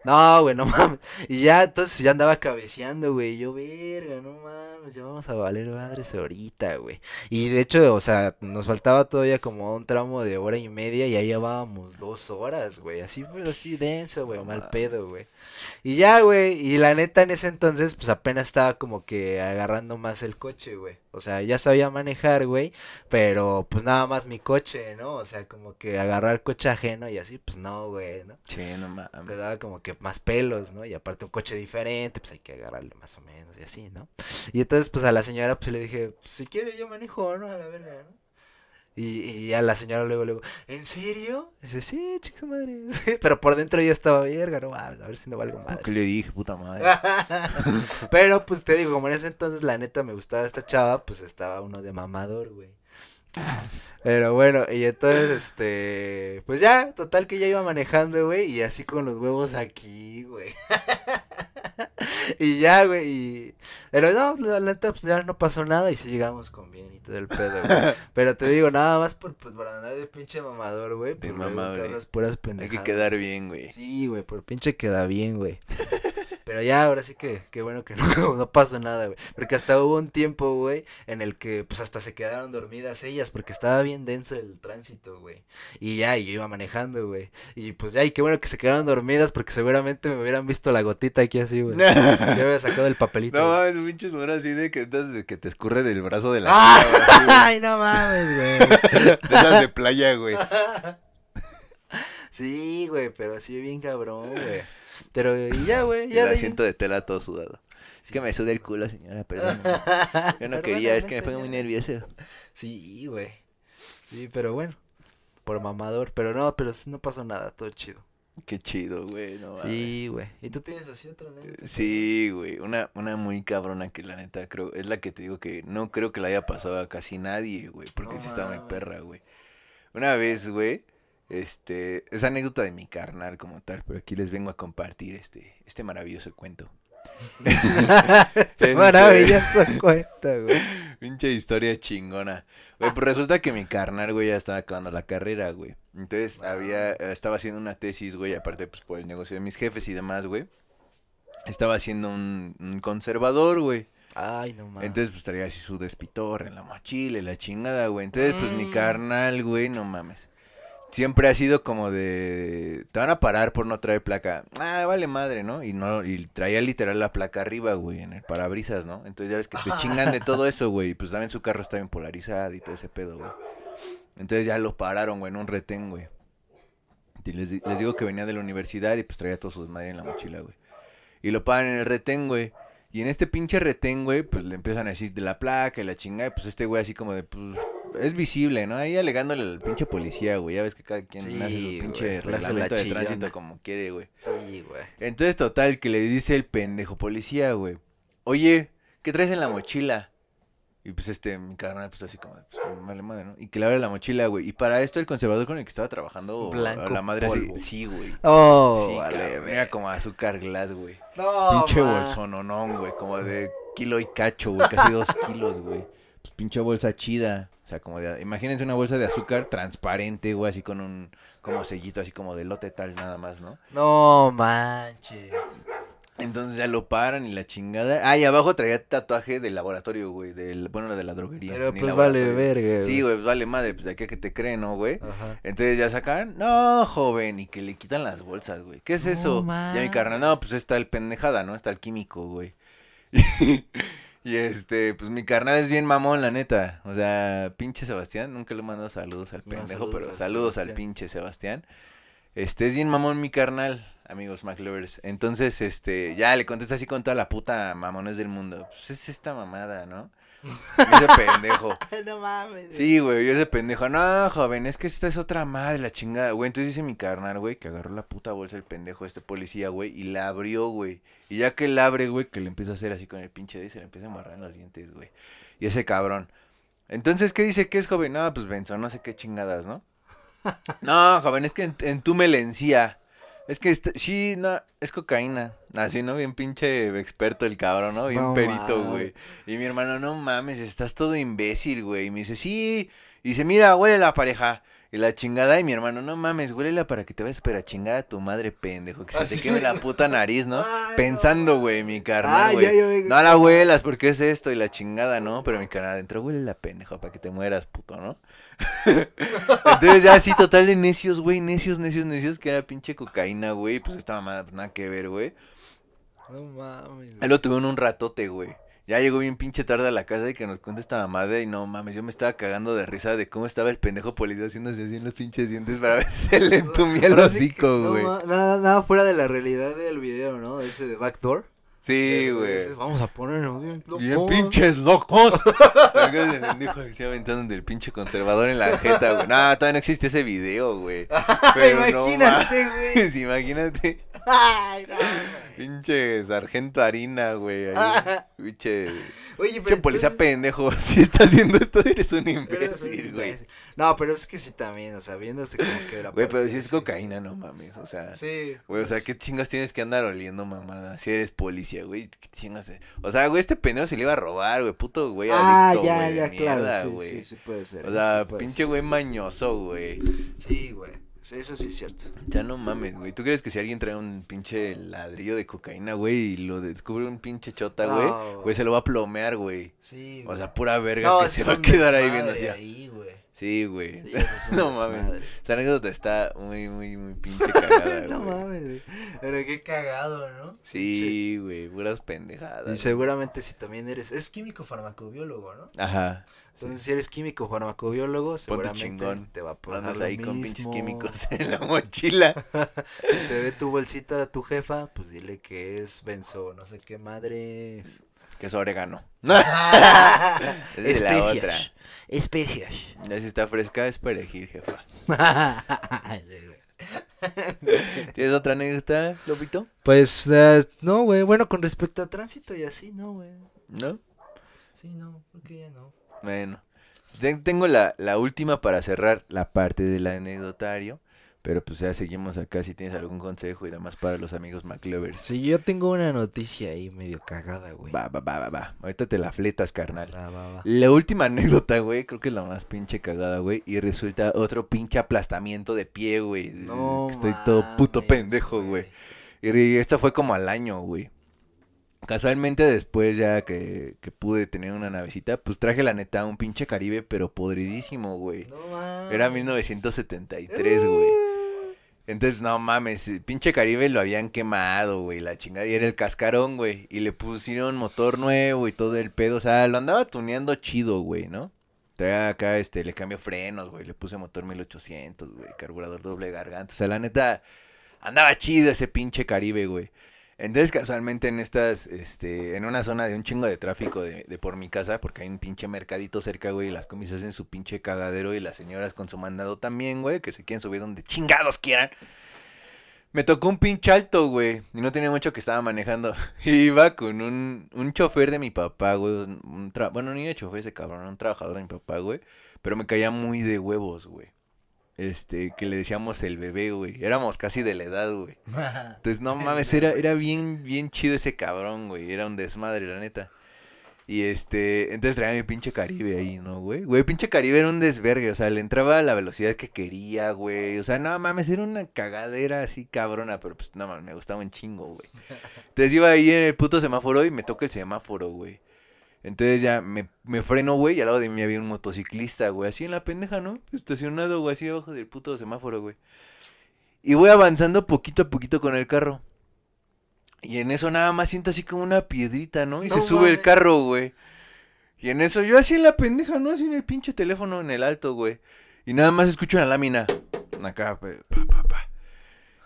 Speaker 1: No, güey, no [LAUGHS] mames. Y ya, entonces ya andaba cabeceando, güey. Yo, verga, no mames, ya vamos a valer madres ahorita, güey. Y de hecho, o sea, nos faltaba todavía como un tramo de hora y media y ahí llevábamos dos horas, güey. Así fue así denso, güey,
Speaker 2: No
Speaker 1: mal
Speaker 2: mames.
Speaker 1: pedo, güey. Y ya, güey, y la neta en ese entonces, pues apenas estaba como que agarrando más el coche, güey. O sea, ya sabía manejar, güey, pero pues nada más mi coche, ¿no? O sea, como que agarrar coche ajeno y así, pues no, güey, ¿no?
Speaker 2: Sí, no mames.
Speaker 1: te daba como que más pelos, ¿no? Y aparte un coche diferente, pues hay que agarrarle más o menos y así, ¿no? Y entonces, pues a la señora, pues le dije, pues, si quiere yo manejo, ¿no? A la verga, ¿no? Y, y a la señora luego, luego, ¿en serio? Dice, sí, chica su madre. [LAUGHS] Pero por dentro yo estaba verga, no mames, a ver si no valgo
Speaker 2: ¿Qué
Speaker 1: madre.
Speaker 2: le dije, puta madre? [LAUGHS]
Speaker 1: Pero pues te digo, como en ese entonces la neta me gustaba esta chava, pues estaba uno de mamador, güey. Pero bueno, y entonces, este, pues ya, total que ya iba manejando, güey, y así con los huevos aquí, güey. [LAUGHS] y ya, güey, y... Pero no, la neta, pues ya no pasó nada y sí llegamos con bien y todo el pedo, güey. [LAUGHS] Pero te digo, nada más por, pues, por andar de pinche mamador, güey.
Speaker 2: De
Speaker 1: pues,
Speaker 2: mamador, Hay que quedar bien, güey.
Speaker 1: Sí, güey, por pinche queda bien, güey. [LAUGHS] Pero ya, ahora sí que, qué bueno que [LAUGHS] no, no pasó nada, güey. Porque hasta hubo un tiempo, güey, en el que, pues, hasta se quedaron dormidas ellas, porque estaba bien denso el tránsito, güey. Y ya, y yo iba manejando, güey. Y pues ya, y qué bueno que se quedaron dormidas, porque seguramente me hubieran visto la gotita aquí así, güey. [LAUGHS] Yo había sacado el papelito.
Speaker 2: No mames, pinches horas así de que, entonces, de que te escurre del brazo de la
Speaker 1: ¡Ah!
Speaker 2: así. [LAUGHS]
Speaker 1: ¡Ay, no mames, güey!
Speaker 2: De esas de playa, güey.
Speaker 1: Sí, güey, pero sí bien cabrón, güey. Pero, y ya, güey, [LAUGHS] ya
Speaker 2: el
Speaker 1: de ahí-
Speaker 2: asiento de tela todo sudado. Es que me suda el culo, señora, perdón. [LAUGHS] Yo no quería, es que me pongo muy nervioso.
Speaker 1: Sí, güey. Sí, pero bueno. Por mamador. Pero no, pero no pasó nada. Todo chido.
Speaker 2: Qué chido, güey, no.
Speaker 1: Sí, güey. ¿Y tú tienes así otra anécdota?
Speaker 2: Sí, güey, una, una muy cabrona que la neta creo, es la que te digo que no creo que la haya pasado a casi nadie, güey, porque
Speaker 1: No
Speaker 2: sí está muy perra, güey. Una vez, güey, este, es anécdota de mi carnal como tal, pero aquí les vengo a compartir este, este maravilloso cuento. [LAUGHS]
Speaker 1: Este maravilloso [LAUGHS] cuenta, güey.
Speaker 2: Pinche historia chingona. Güey, pues resulta que mi carnal, güey, ya estaba acabando la carrera, güey. Entonces había, estaba haciendo una tesis, güey, aparte pues por el negocio de mis jefes y demás, güey. Estaba haciendo un, un conservador, güey.
Speaker 1: Ay, no mames.
Speaker 2: Entonces, pues traía así su despitorre en la mochila y la chingada, güey. Entonces, pues mi
Speaker 1: Mm.
Speaker 2: carnal, güey, no mames. Siempre ha sido como de. Te van a parar por no traer placa. Ah, vale madre, ¿no? Y no, y traía literal la placa arriba, güey, en el parabrisas, ¿no? Entonces ya ves que te chingan de todo [LAUGHS] eso, güey. Y pues también su carro está bien polarizado y todo ese pedo, güey. Entonces ya lo pararon, güey, en un retén, güey. Y les, les digo que venía de la universidad y pues traía todo su desmadre en la mochila, güey. Y lo paran en el retén, güey. Y en este pinche retén, güey, pues le empiezan a decir de la placa y la chingada. Y pues este güey así como de, pues, es visible, ¿no? Ahí alegándole al pinche policía, güey. Ya ves que cada quien
Speaker 1: Sí,
Speaker 2: hace su pinche reglamento de tránsito como quiere, güey.
Speaker 1: Sí, güey.
Speaker 2: Entonces, total, que le dice el pendejo policía, güey. Oye, ¿qué traes en la mochila? Y pues este, mi carnal, pues así como, pues vale madre, ¿no? Y que le abre la mochila, güey. Y para esto el conservador con el que estaba trabajando,
Speaker 1: Blanco
Speaker 2: la madre así, sí, güey.
Speaker 1: Oh,
Speaker 2: sí,
Speaker 1: vale,
Speaker 2: cabrón, era como azúcar glass, güey.
Speaker 1: No,
Speaker 2: pinche bolsononón, güey, como de kilo y cacho, güey, casi dos kilos, güey. Pues pinche bolsa chida, o sea, como de, imagínense una bolsa de azúcar transparente, güey, así con un, como sellito, así como de lote tal, nada más, ¿no?
Speaker 1: No manches.
Speaker 2: Entonces ya lo paran y la chingada. Ah, y abajo traía tatuaje del laboratorio, güey, del, bueno, de la droguería.
Speaker 1: Pero pues vale verga.
Speaker 2: Sí, güey, pues vale madre, pues de aquí a que te creen, ¿no, güey?
Speaker 1: Ajá.
Speaker 2: Entonces ya sacan, no, joven, y que le quitan las bolsas, güey. ¿Qué es
Speaker 1: No
Speaker 2: eso? Ya mi carnal, no, pues está el pendejada, ¿no? Está el químico, güey. [LAUGHS] y este, pues mi carnal es bien mamón, la neta. O sea, pinche Sebastián, nunca le he mandado saludos al
Speaker 1: No,
Speaker 2: pendejo,
Speaker 1: saludos
Speaker 2: pero
Speaker 1: al
Speaker 2: saludos al pinche Sebastián. Este, es bien mamón mi carnal, amigos McLovers. Entonces, este, ya le contesta así con toda la puta mamones del mundo. Pues es esta mamada, ¿no? Ese pendejo. [LAUGHS]
Speaker 1: no mames.
Speaker 2: Sí, güey, yo ese pendejo, no, joven, es que esta es otra madre, la chingada, güey. Entonces dice mi carnal, güey, que agarró la puta bolsa el pendejo, este policía, güey, y la abrió, güey. Y ya que la abre, güey, que le empieza a hacer así con el pinche dedo y se le empieza a embarrar en los dientes, güey. Y ese cabrón. Entonces, ¿qué dice que es, joven? No, pues Benzo, no sé qué chingadas, ¿no? [LAUGHS] no, joven, es que en, en tu melencía. Es que, este- sí, no, es cocaína. Así, ¿no? Bien pinche experto el cabrón, ¿no? Bien
Speaker 1: No
Speaker 2: perito, güey. Y mi hermano, no mames, estás todo imbécil, güey. Y me dice, sí. Y dice, mira, huele la pareja. Y la chingada, y mi hermano, no mames, huélela para que te vayas para chingar a tu madre, pendejo. Que se
Speaker 1: Así.
Speaker 2: te queme la [LAUGHS] puta nariz, ¿no?
Speaker 1: Ay,
Speaker 2: Pensando,
Speaker 1: no.
Speaker 2: güey, mi carnal, güey. No la huelas, porque es esto y la chingada, ¿no? Pero mi carnal adentro, huele la pendejo para que te mueras, puto, ¿no? [LAUGHS] Entonces ya así, total de necios, güey, necios, necios, necios, que era pinche cocaína, güey. Pues esta mamada, pues nada que ver, güey.
Speaker 1: No mames.
Speaker 2: Él lo tuvieron un ratote, güey. Ya llegó bien pinche tarde a la casa y que nos cuenta esta mamada y no mames, yo me estaba cagando de risa de cómo estaba el pendejo policía haciéndose así en los pinches dientes para ver si se le [LAUGHS] entumía el
Speaker 1: que
Speaker 2: hocico,
Speaker 1: no
Speaker 2: güey.
Speaker 1: nada, nada fuera de la realidad del video, ¿no? Ese de Backdoor.
Speaker 2: Sí, güey.
Speaker 1: Vamos a ponernos bien.
Speaker 2: Bien pinches locos. [LAUGHS] Se pendejo así aventando del pinche conservador en la jeta, güey. No, todavía no existe ese video, güey. [LAUGHS] Pero no
Speaker 1: Imagínate, güey.
Speaker 2: mames, imagínate.
Speaker 1: Ay, no.
Speaker 2: Pinche sargento harina, güey. [LAUGHS] Pinche.
Speaker 1: Oye,
Speaker 2: Pinche policía pendejo. [LAUGHS] Si está haciendo esto, eres un imbécil, güey.
Speaker 1: No, pero es que sí también, o sea, viéndose como que la
Speaker 2: Güey, pero si es cocaína, no mames. O sea.
Speaker 1: Sí.
Speaker 2: Güey, o sea,
Speaker 1: pues,
Speaker 2: ¿qué chingas tienes que andar oliendo, mamada? Si eres policía, güey, ¿qué chingas? de- O sea, güey, este pendejo se le iba a robar, güey, puto güey
Speaker 1: Ah,
Speaker 2: adicto,
Speaker 1: ya, ya, claro. sí, sí, sí puede ser.
Speaker 2: O sea,
Speaker 1: sí
Speaker 2: pinche güey mañoso, güey.
Speaker 1: Sí, güey. Sí, eso sí es cierto.
Speaker 2: Ya no mames, güey. ¿Tú crees que si alguien trae un pinche ladrillo de cocaína, güey, y lo descubre un pinche chota, güey,
Speaker 1: No.
Speaker 2: güey, se lo va a plomear, güey?
Speaker 1: Sí.
Speaker 2: O sea, pura verga
Speaker 1: no,
Speaker 2: que se va a quedar ahí viendo así.
Speaker 1: ahí, güey.
Speaker 2: Sí, güey.
Speaker 1: Sí, [LAUGHS] es
Speaker 2: no mames. Esa anécdota está muy, muy, muy pinche cagada, [LAUGHS]
Speaker 1: no
Speaker 2: güey.
Speaker 1: mames, güey. Pero qué cagado, ¿no?
Speaker 2: Sí, güey, puras pendejadas.
Speaker 1: Y seguramente si también eres, es químico farmacobiólogo, ¿no?
Speaker 2: Ajá.
Speaker 1: Entonces si eres químico farmacobiólogo, seguramente
Speaker 2: chingón.
Speaker 1: te va a pasar
Speaker 2: Andas
Speaker 1: lo
Speaker 2: ahí con pinches químicos [LAUGHS] en la mochila. [LAUGHS]
Speaker 1: Te ve tu bolsita tu jefa, pues dile que es benzo, no sé qué madres.
Speaker 2: Que es orégano. [LAUGHS] Es la otra.
Speaker 1: Especias.
Speaker 2: Ya si está fresca es perejil, jefa. ¿Tienes otra anécdota, Lopito?
Speaker 1: pues no, güey. Bueno, con respecto a tránsito y así, no, güey.
Speaker 2: ¿No?
Speaker 1: Sí, no, creo que ya no.
Speaker 2: Bueno. Ten- Tengo la, la última para cerrar la parte del anecdotario. Pero pues ya seguimos acá si tienes algún consejo y demás para los amigos McLovers.
Speaker 1: Sí, yo tengo una noticia ahí medio cagada, güey.
Speaker 2: Va, va, va, va, va. Ahorita te la fletas, carnal.
Speaker 1: Va, va, va.
Speaker 2: La última [LAUGHS] anécdota, güey, creo que es la más pinche cagada, güey. Y resulta otro pinche aplastamiento de pie, güey.
Speaker 1: No
Speaker 2: Estoy todo puto pendejo, güey. Y esta fue como al año, güey. Casualmente después ya que, que pude tener una navecita, pues traje la neta un pinche Caribe, pero podridísimo, güey.
Speaker 1: No mames.
Speaker 2: Era 1973, güey. Entonces, no mames, pinche Caribe lo habían quemado, güey, la chingada. Y era el cascarón, güey. Y le pusieron motor nuevo y todo el pedo. O sea, lo andaba tuneando chido, güey, ¿no? Traía acá, este, le cambió frenos, güey. Le puse motor 1800, güey. Carburador doble garganta. O sea, la neta, andaba chido ese pinche Caribe, güey. Entonces, casualmente en estas, este, en una zona de un chingo de tráfico de, de por mi casa, porque hay un pinche mercadito cerca, güey, y las comis hacen su pinche cagadero y las señoras con su mandado también, güey, que se quieren subir donde chingados quieran. Me tocó un pinche alto, güey. Y no tenía mucho que estaba manejando. [LAUGHS] Iba con un, un chofer de mi papá, güey. un tra- bueno, ni de chofer ese cabrón, un trabajador de mi papá, güey. Pero me caía muy de huevos, güey. Este, que le decíamos el bebé, güey. Éramos casi de la edad, güey. [LAUGHS] Entonces, no mames, era, era bien, bien chido ese cabrón, güey. Era un desmadre, la neta. Y este, entonces traía mi pinche Caribe ahí, ¿no, güey? Güey, pinche Caribe era un desvergue, o sea, le entraba a la velocidad que quería, güey. O sea, no mames, era una cagadera así cabrona, pero pues no mames, me gustaba un chingo, güey. [LAUGHS] Entonces iba ahí en el puto semáforo y me toca el semáforo, güey. Entonces ya me, me freno, güey, y al lado de mí había un motociclista, güey, así en la pendeja, ¿no? Estacionado, güey, así abajo del puto semáforo, güey. Y voy avanzando poquito a poquito con el carro. Y en eso nada más siento así como una piedrita, ¿no? Y
Speaker 1: No
Speaker 2: se sube el carro, güey. Y en eso yo así en la pendeja, ¿no? Así en el pinche teléfono en el alto, güey. Y nada más escucho una lámina. Acá, pa, pa, pa.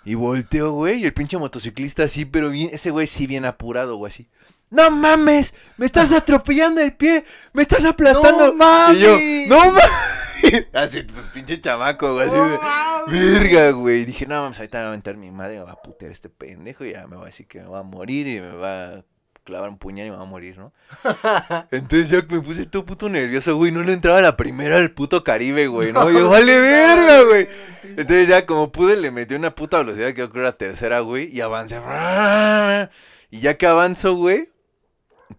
Speaker 2: Y volteo, güey, y el pinche motociclista así, pero bien, ese güey sí bien apurado, güey, así. ¡No mames! ¡Me estás atropellando el pie! ¡Me estás aplastando!
Speaker 1: ¡No mames!
Speaker 2: Y yo, ¡No mames! [LAUGHS] Así, pues pinche chamaco, güey, así de, Verga, güey. Dije, no mames, ahorita me va a aventar mi madre, me va a putear este pendejo y ya me va a decir que me va a morir y me va a clavar un puñal y me va a morir, ¿no? [LAUGHS] Entonces ya me puse todo puto nervioso, güey. No le entraba la primera al puto Caribe, güey, ¿no? Yo, [LAUGHS] vale verga, güey. Entonces ya como pude le metí una puta velocidad que yo creo era tercera, güey. Y avancé. [LAUGHS] Y ya que avanzo, güey,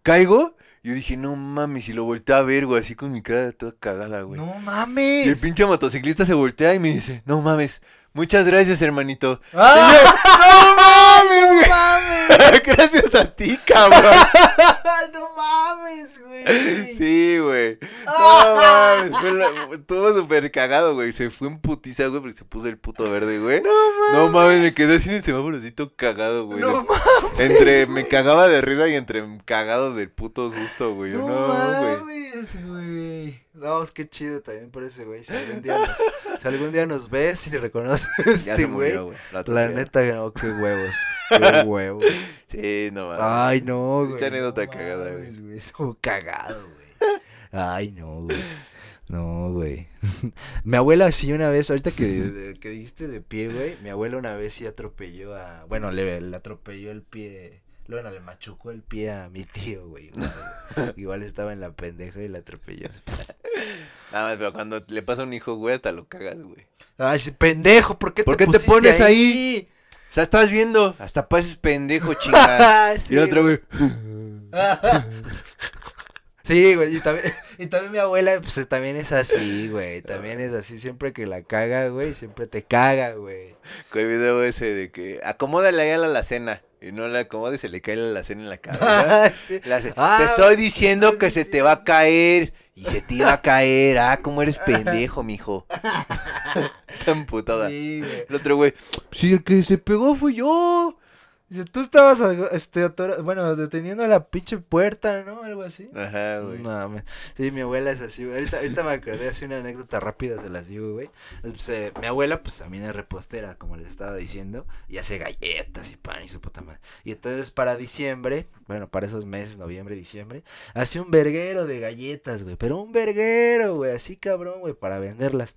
Speaker 2: caigo. Yo dije, no mames, y lo volteé a ver, güey, así con mi cara toda cagada, güey.
Speaker 1: No
Speaker 2: Y el
Speaker 1: mames.
Speaker 2: pinche motociclista se voltea y me dice, no mames, muchas gracias, hermanito.
Speaker 1: ¡Ah!
Speaker 2: ¡No mames, güey! [LAUGHS] gracias a ti, cabrón. [LAUGHS]
Speaker 1: no mames, güey.
Speaker 2: Sí, güey. No mames, fue la- estuvo súper cagado, güey. Se fue en putiza, güey, porque se puso el puto verde, güey. No mames, me quedé así en el semáforocito cagado, güey.
Speaker 1: No
Speaker 2: Entre me cagaba de risa y entre cagado del puto susto, güey.
Speaker 1: No,
Speaker 2: No, güey.
Speaker 1: mames, güey. No, es que chido también por ese güey. Si algún día nos, si algún día nos ves y te reconoces [LAUGHS]
Speaker 2: Ya
Speaker 1: este güey.
Speaker 2: güey.
Speaker 1: La
Speaker 2: atropelló.
Speaker 1: neta, no, qué huevos. Qué [LAUGHS] huevos.
Speaker 2: Sí, no mames.
Speaker 1: Ay, no, güey.
Speaker 2: Mucha anécdota
Speaker 1: no
Speaker 2: cagada, güey.
Speaker 1: mames, Estuvo cagado, güey. Ay, no, güey. No, güey. [LAUGHS] mi abuela sí una vez, ahorita que, que dijiste de pie, güey, mi abuela una vez sí atropelló a, bueno, le, le atropelló el pie, bueno, le machucó el pie a mi tío, güey. Igual, igual estaba en la pendeja y le atropelló. [LAUGHS]
Speaker 2: Nada más, pero cuando le pasa a un hijo, güey, hasta lo cagas, güey.
Speaker 1: Ay, pendejo, ¿por qué
Speaker 2: ¿Por
Speaker 1: te,
Speaker 2: qué te pones ahí? O sea, estás viendo, hasta pases pendejo, chingada. [LAUGHS]
Speaker 1: Sí,
Speaker 2: y el otro, güey. [LAUGHS]
Speaker 1: Sí, güey, y también, [LAUGHS] y también mi abuela, pues también es así, güey, también es así, siempre que la caga, güey, siempre te caga, güey.
Speaker 2: Con el video ese de que acomódale ahí a la alacena. Y no la acomoda y se le cae la alacena en la cabeza. [LAUGHS]
Speaker 1: Sí.
Speaker 2: Le hace,
Speaker 1: Ah,
Speaker 2: te estoy diciendo
Speaker 1: estoy
Speaker 2: que se te va a caer. Y se te iba a caer. Ah, cómo eres [LAUGHS] pendejo, mijo. Tan putada.
Speaker 1: Sí, güey.
Speaker 2: El otro güey, sí, el que se pegó fui yo.
Speaker 1: Dice, tú estabas, este, atora- bueno, deteniendo la pinche puerta, ¿no? Algo así.
Speaker 2: Ajá, güey.
Speaker 1: No, mames. sí, mi abuela es así, güey. Ahorita, ahorita me acordé así una anécdota rápida, se las digo, güey. Pues, eh, mi abuela, pues también es repostera, como les estaba diciendo, y hace galletas y pan y su puta madre. Y entonces para diciembre, bueno, para esos meses, noviembre, diciembre, hace un verguero de galletas, güey. Pero un verguero, güey, así cabrón, güey, para venderlas.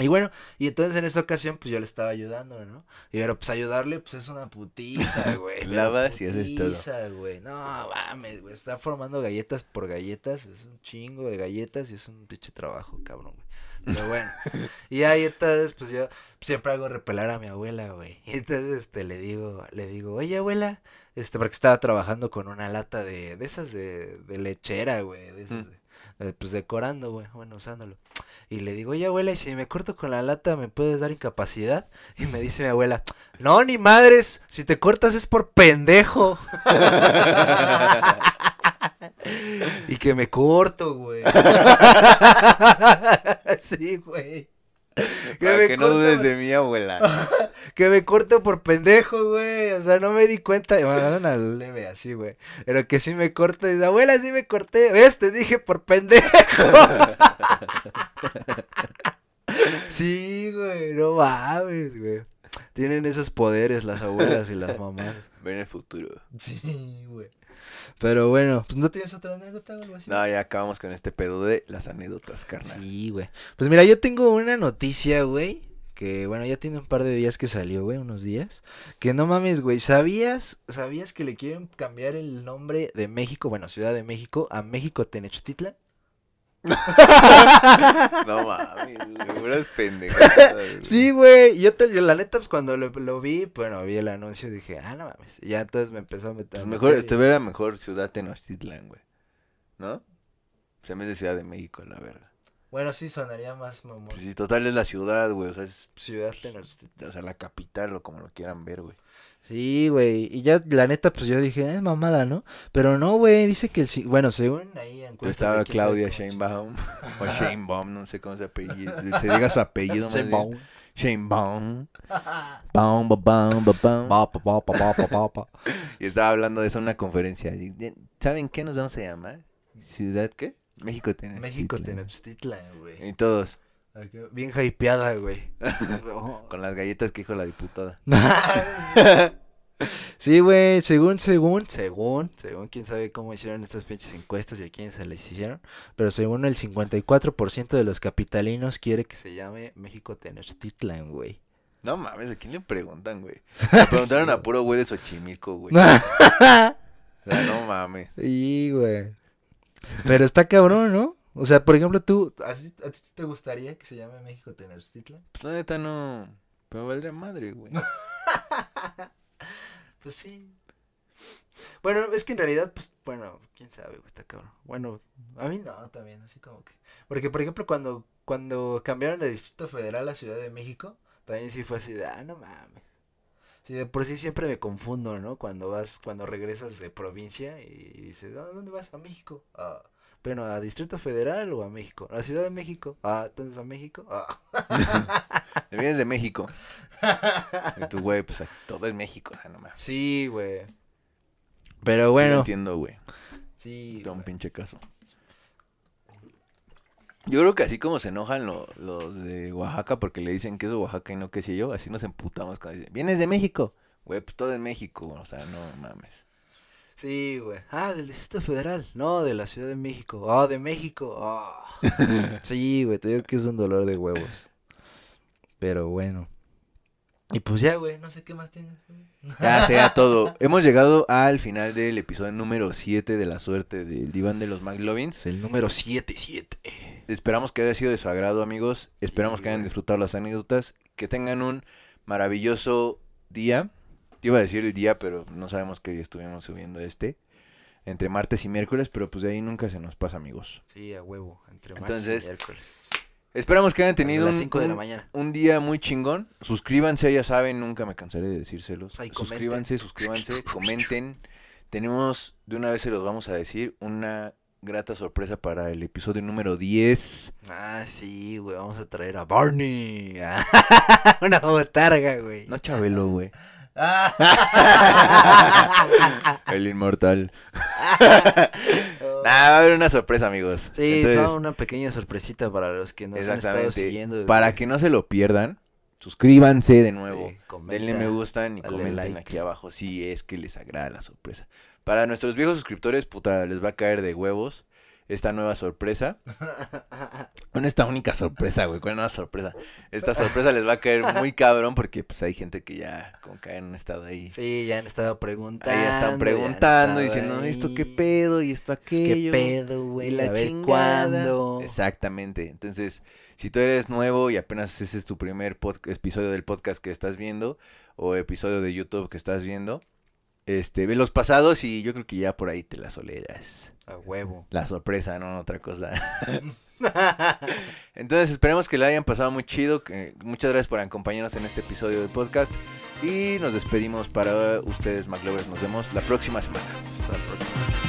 Speaker 1: Y bueno, y entonces en esta ocasión, pues yo le estaba ayudando, ¿no? Y pero pues ayudarle, pues es una putiza, [LAUGHS] güey.
Speaker 2: Lavas y haces todo.
Speaker 1: putiza, güey. No, mames, güey. Está formando galletas por galletas. Es un chingo de galletas y es un pinche trabajo, cabrón, güey. Pero bueno. y ahí entonces, pues yo siempre hago repelar a mi abuela, güey. Y entonces, este, le digo, le digo, oye, abuela, este, porque estaba trabajando con una lata de, de esas de, de lechera, güey. De esas,
Speaker 2: Mm.
Speaker 1: de- pues decorando, güey, bueno, usándolo. Y le digo, oye, abuela, ¿y si me corto con la lata me puedes dar incapacidad? Y me dice mi abuela, no, ni madres, si te cortas es por pendejo. [LAUGHS] y que me corto, güey. [LAUGHS] sí, güey. [LAUGHS]
Speaker 2: Para
Speaker 1: me
Speaker 2: que no dudes de mí, abuela. [LAUGHS]
Speaker 1: Que me corto por pendejo, güey. O sea, no me di cuenta. Me mandaron leve así, güey. Pero que sí me corto. Y dice, abuela, sí me corté. ¿Ves? Te dije por pendejo. [LAUGHS] sí, güey. No mames, güey. Tienen esos poderes las abuelas y las mamás.
Speaker 2: Ven el futuro.
Speaker 1: Sí, güey. Pero bueno, pues no tienes otra anécdota o algo así.
Speaker 2: No, ya acabamos con este pedo de las anécdotas, carnal.
Speaker 1: Sí, güey. Pues mira, yo tengo una noticia, güey, que, bueno, ya tiene un par de días que salió, güey, unos días. Que no mames, güey, ¿sabías, ¿sabías que le quieren cambiar el nombre de México, bueno, Ciudad de México, a México Tenochtitlan? [LAUGHS]
Speaker 2: No mames, seguro es pendeja.
Speaker 1: Sí, güey, yo, te, yo la neta, pues cuando lo, lo vi, bueno, vi el anuncio y dije, ah, no mames. Y ya entonces me empezó a meter.
Speaker 2: Pues mejor, este era mejor ciudad Tenochtitlan, güey. ¿No? Se me de Ciudad de México, la verga.
Speaker 1: Bueno, sí, sonaría más mamón.
Speaker 2: Pues sí, total es la ciudad, güey. O sea, es,
Speaker 1: Ciudad Tenochtitlan.
Speaker 2: o sea, la capital o como lo quieran ver, güey.
Speaker 1: Sí, güey. Y ya, la neta, pues yo dije, es mamada, ¿no? Pero no, güey, dice que el. Bueno, según ahí.
Speaker 2: Pues estaba Claudia Sheinbaum. o [LAUGHS] Sheinbaum, no sé cómo se apellido. Se diga su apellido.
Speaker 1: Sheinbaum.
Speaker 2: Sheinbaum. [LAUGHS] Baum, ba, baum, ba, baum. Y estaba hablando de eso en una conferencia. ¿Saben qué nos vamos a llamar? ¿Ciudad qué? México Tenochtitlan.
Speaker 1: México Tenochtitlan, güey.
Speaker 2: Y todos,
Speaker 1: Bien hypeada, güey. [LAUGHS]
Speaker 2: con las galletas que dijo la diputada. [LAUGHS]
Speaker 1: Sí, güey, según, según, según, según, quién sabe cómo hicieron estas pinches encuestas y a quiénes se les hicieron, pero según el 54% de los capitalinos quiere que se llame México Tenochtitlan, güey.
Speaker 2: No mames, ¿a quién le preguntan, güey? [LAUGHS] Le preguntaron a puro güey de Xochimilco, güey. O sea, no mames.
Speaker 1: Sí, güey. Pero está cabrón, ¿no? O sea, por ejemplo, tú, ¿a ti, a ti te gustaría que se llame México Tenochtitlan?
Speaker 2: Pues la neta no. Pero valdría madre, güey. [LAUGHS]
Speaker 1: Pues sí. Bueno, es que en realidad, pues, bueno, quién sabe, güey, está cabrón. Bueno, a mí no, también, así como que. Porque, por ejemplo, cuando, cuando cambiaron de Distrito Federal a Ciudad de México, también sí fue así de, ah, no mames. Sí, de por sí siempre me confundo, ¿no? Cuando vas, cuando regresas de provincia y dices, ¿a dónde vas? A México. Ah, bueno, ¿a Distrito Federal o a México? ¿A Ciudad de México? Ah, entonces a México. Ah.
Speaker 2: Te [LAUGHS] vienes de México. Y tu güey, pues todo es México, o sea, no mames.
Speaker 1: Sí, güey. Pero bueno.
Speaker 2: entiendo, güey.
Speaker 1: Sí.
Speaker 2: Da un pinche caso. Yo creo que así como se enojan lo- los de Oaxaca porque le dicen que es Oaxaca y no qué sé yo, así nos emputamos cuando dicen, vienes de México. Güey, pues todo es México, o sea, no mames.
Speaker 1: Sí, güey. Ah, del Distrito Federal. No, de la Ciudad de México. Ah, de México. Ah. [LAUGHS] sí, güey, te digo que es un dolor de huevos. Pero bueno. Y pues ya, güey, no sé qué más tienes. güey.
Speaker 2: Ya sea todo. Hemos llegado al final del episodio número 7 de la suerte del diván de los McLovins.
Speaker 1: Es el número 77.
Speaker 2: Esperamos que haya sido de su agrado, amigos. Esperamos
Speaker 1: Sí,
Speaker 2: que hayan disfrutado las anécdotas. Que tengan un maravilloso día. Iba a decir el día, pero no sabemos qué día estuvimos subiendo este. Entre martes y miércoles, pero pues de ahí nunca se nos pasa, amigos.
Speaker 1: Sí, a huevo. Entre martes
Speaker 2: Entonces,
Speaker 1: y miércoles.
Speaker 2: Esperamos que hayan
Speaker 1: Tenido
Speaker 2: un,
Speaker 1: 5 de la
Speaker 2: un-
Speaker 1: mañana.
Speaker 2: un día muy chingón. Suscríbanse, ya saben, nunca me cansaré de decírselos. Suscríbanse, suscríbanse, [LAUGHS] comenten. Tenemos, de una vez se los vamos a decir, una grata sorpresa para el episodio número 10.
Speaker 1: Ah, sí, güey. Vamos a traer a Barney. [LAUGHS] Una botarga, güey.
Speaker 2: No Chabelo, güey. [LAUGHS] [LAUGHS] El inmortal. [LAUGHS] Nah, va a haber una sorpresa, amigos.
Speaker 1: Sí,
Speaker 2: Entonces,
Speaker 1: una pequeña sorpresita para los que nos han estado siguiendo.
Speaker 2: Para que no se lo pierdan, suscríbanse de nuevo.
Speaker 1: Sí, comenta.
Speaker 2: Denle me gustan y comenten
Speaker 1: like.
Speaker 2: aquí abajo si es que les agrada la sorpresa. Para nuestros viejos suscriptores, puta, les va a caer de huevos esta nueva sorpresa. [LAUGHS] Bueno, esta única sorpresa, güey, ¿cuál nueva sorpresa? Esta sorpresa les va a caer muy cabrón porque pues hay gente que ya como que han estado ahí.
Speaker 1: Sí, ya han estado preguntando.
Speaker 2: Ahí
Speaker 1: ya
Speaker 2: están preguntando, diciendo, ¿esto qué pedo? Y esto
Speaker 1: Es ¿Qué
Speaker 2: aquello.
Speaker 1: pedo,
Speaker 2: Y
Speaker 1: güey?
Speaker 2: la
Speaker 1: a ver
Speaker 2: chingada.
Speaker 1: cuándo.
Speaker 2: Exactamente. Entonces, si tú eres nuevo y apenas ese es tu primer episodio del podcast que estás viendo o episodio de YouTube que estás viendo, este, ve los pasados y yo creo que ya por ahí te las oleras.
Speaker 1: A huevo.
Speaker 2: La sorpresa, no otra cosa. [LAUGHS] [LAUGHS] Entonces, esperemos que le hayan pasado muy chido. que- muchas gracias por acompañarnos en este episodio del podcast y nos despedimos para ustedes, McLovers. Nos vemos la próxima semana.
Speaker 1: Hasta la próxima.